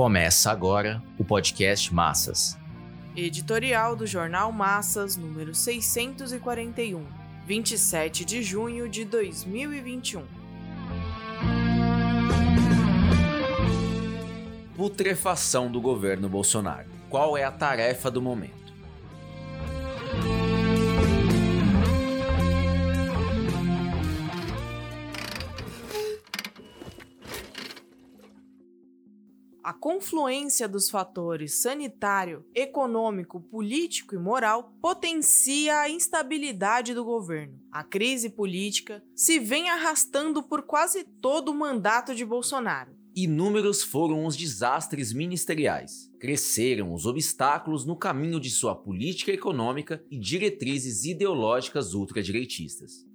Começa agora o podcast Massas. Editorial do Jornal Massas, número 641, 27 de junho de 2021. Putrefação do governo Bolsonaro. Qual é a tarefa do momento? A confluência dos fatores sanitário, econômico, político e moral potencia a instabilidade do governo. A crise política se vem arrastando por quase todo o mandato de Bolsonaro. Inúmeros foram os desastres ministeriais. Cresceram os obstáculos no caminho de sua política econômica e diretrizes ideológicas ultradireitistas.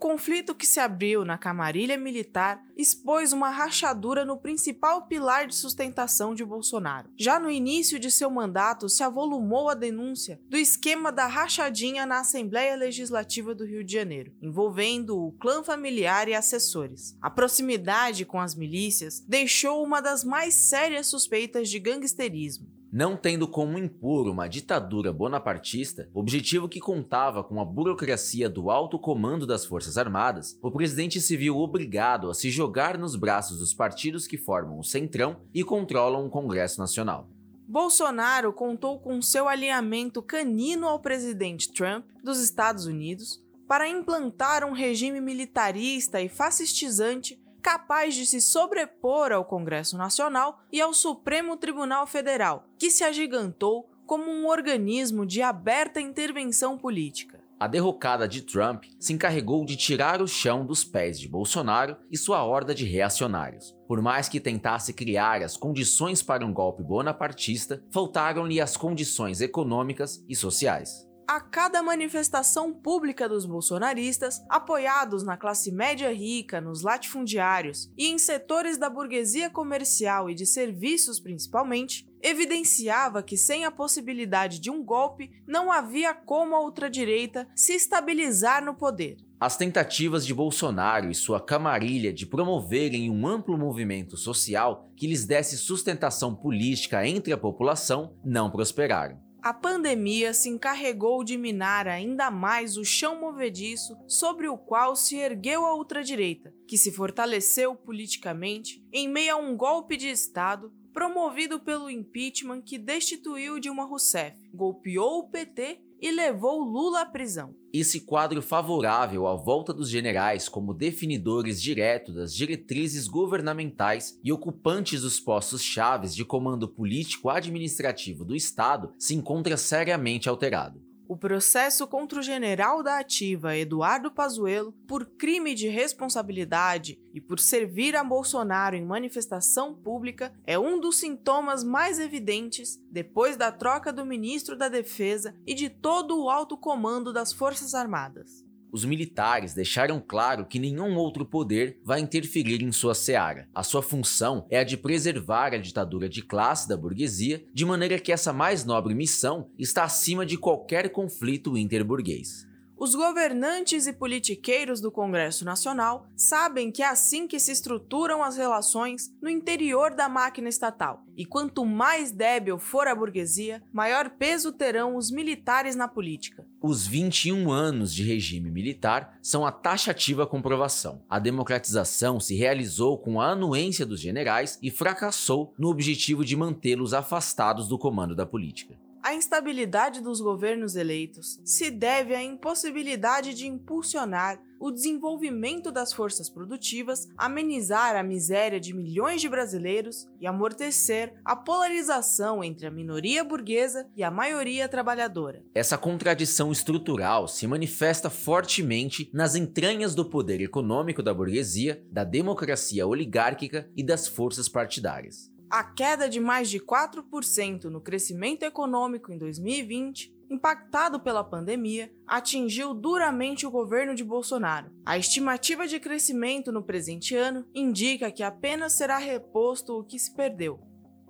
Conflito que se abriu na camarilha militar expôs uma rachadura no principal pilar de sustentação de Bolsonaro. Já no início de seu mandato, se avolumou a denúncia do esquema da rachadinha na Assembleia Legislativa do Rio de Janeiro, envolvendo o clã familiar e assessores. A proximidade com as milícias deixou uma das mais sérias suspeitas de gangsterismo não tendo como impor uma ditadura bonapartista, objetivo que contava com a burocracia do alto comando das Forças Armadas, o presidente se viu obrigado a se jogar nos braços dos partidos que formam o Centrão e controlam o Congresso Nacional. Bolsonaro contou com seu alinhamento canino ao presidente Trump dos Estados Unidos para implantar um regime militarista e fascistizante capaz de se sobrepor ao Congresso Nacional e ao Supremo Tribunal Federal, que se agigantou como um organismo de aberta intervenção política. A derrocada de Trump se encarregou de tirar o chão dos pés de Bolsonaro e sua horda de reacionários. Por mais que tentasse criar as condições para um golpe bonapartista, faltaram-lhe as condições econômicas e sociais a cada manifestação pública dos bolsonaristas, apoiados na classe média rica, nos latifundiários e em setores da burguesia comercial e de serviços principalmente, evidenciava que sem a possibilidade de um golpe não havia como a ultradireita se estabilizar no poder. As tentativas de Bolsonaro e sua camarilha de promoverem um amplo movimento social que lhes desse sustentação política entre a população não prosperaram. A pandemia se encarregou de minar ainda mais o chão movediço sobre o qual se ergueu a ultradireita, que se fortaleceu politicamente em meio a um golpe de Estado promovido pelo impeachment que destituiu Dilma Rousseff, golpeou o PT e levou Lula à prisão. Esse quadro favorável à volta dos generais como definidores diretos das diretrizes governamentais e ocupantes dos postos chaves de comando político-administrativo do Estado se encontra seriamente alterado o processo contra o general da ativa Eduardo Pazuello por crime de responsabilidade e por servir a Bolsonaro em manifestação pública é um dos sintomas mais evidentes depois da troca do ministro da Defesa e de todo o alto comando das Forças Armadas os militares deixaram claro que nenhum outro poder vai interferir em sua seara. A sua função é a de preservar a ditadura de classe da burguesia, de maneira que essa mais nobre missão está acima de qualquer conflito interburguês. Os governantes e politiqueiros do Congresso Nacional sabem que é assim que se estruturam as relações no interior da máquina estatal, e quanto mais débil for a burguesia, maior peso terão os militares na política. Os 21 anos de regime militar são a taxativa comprovação. A democratização se realizou com a anuência dos generais e fracassou no objetivo de mantê-los afastados do comando da política. A instabilidade dos governos eleitos se deve à impossibilidade de impulsionar o desenvolvimento das forças produtivas, amenizar a miséria de milhões de brasileiros e amortecer a polarização entre a minoria burguesa e a maioria trabalhadora. Essa contradição estrutural se manifesta fortemente nas entranhas do poder econômico da burguesia, da democracia oligárquica e das forças partidárias. A queda de mais de 4% no crescimento econômico em 2020, impactado pela pandemia, atingiu duramente o governo de Bolsonaro. A estimativa de crescimento no presente ano indica que apenas será reposto o que se perdeu.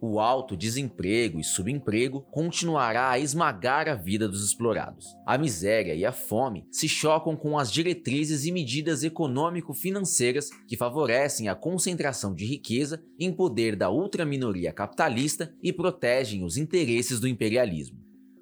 O alto desemprego e subemprego continuará a esmagar a vida dos explorados. A miséria e a fome se chocam com as diretrizes e medidas econômico-financeiras que favorecem a concentração de riqueza em poder da ultraminoria capitalista e protegem os interesses do imperialismo.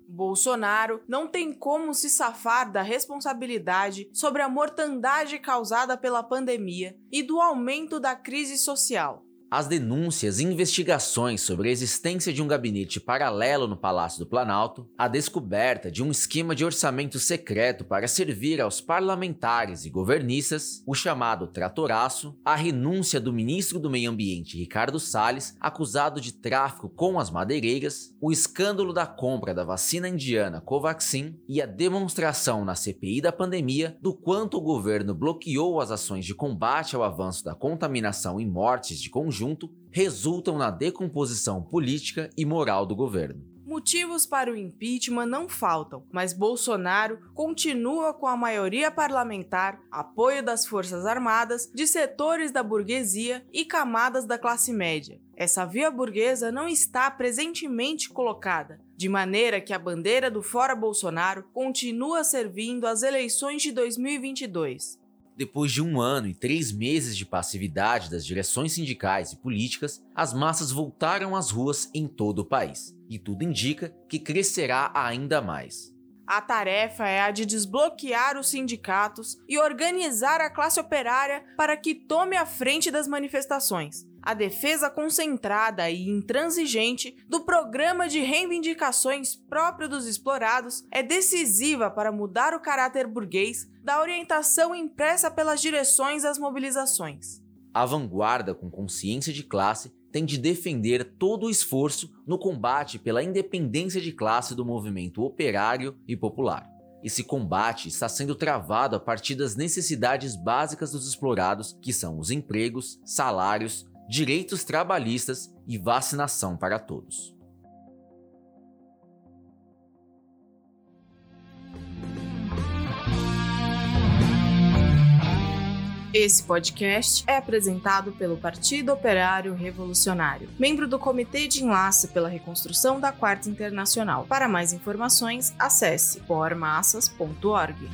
Bolsonaro não tem como se safar da responsabilidade sobre a mortandade causada pela pandemia e do aumento da crise social. As denúncias e investigações sobre a existência de um gabinete paralelo no Palácio do Planalto, a descoberta de um esquema de orçamento secreto para servir aos parlamentares e governistas, o chamado tratoraço, a renúncia do ministro do Meio Ambiente Ricardo Salles, acusado de tráfico com as madeireiras, o escândalo da compra da vacina indiana Covaxin e a demonstração na CPI da pandemia do quanto o governo bloqueou as ações de combate ao avanço da contaminação e mortes de conjunto conjunto resultam na decomposição política e moral do governo. Motivos para o impeachment não faltam, mas Bolsonaro continua com a maioria parlamentar, apoio das Forças Armadas, de setores da burguesia e camadas da classe média. Essa via burguesa não está presentemente colocada, de maneira que a bandeira do Fora Bolsonaro continua servindo às eleições de 2022. Depois de um ano e três meses de passividade das direções sindicais e políticas, as massas voltaram às ruas em todo o país. E tudo indica que crescerá ainda mais. A tarefa é a de desbloquear os sindicatos e organizar a classe operária para que tome a frente das manifestações a defesa concentrada e intransigente do programa de reivindicações próprio dos explorados é decisiva para mudar o caráter burguês da orientação impressa pelas direções às mobilizações. A vanguarda com consciência de classe tem de defender todo o esforço no combate pela independência de classe do movimento operário e popular. Esse combate está sendo travado a partir das necessidades básicas dos explorados, que são os empregos, salários, direitos trabalhistas e vacinação para todos. Esse podcast é apresentado pelo Partido Operário Revolucionário, membro do Comitê de Enlace pela Reconstrução da Quarta Internacional. Para mais informações, acesse pormassas.org.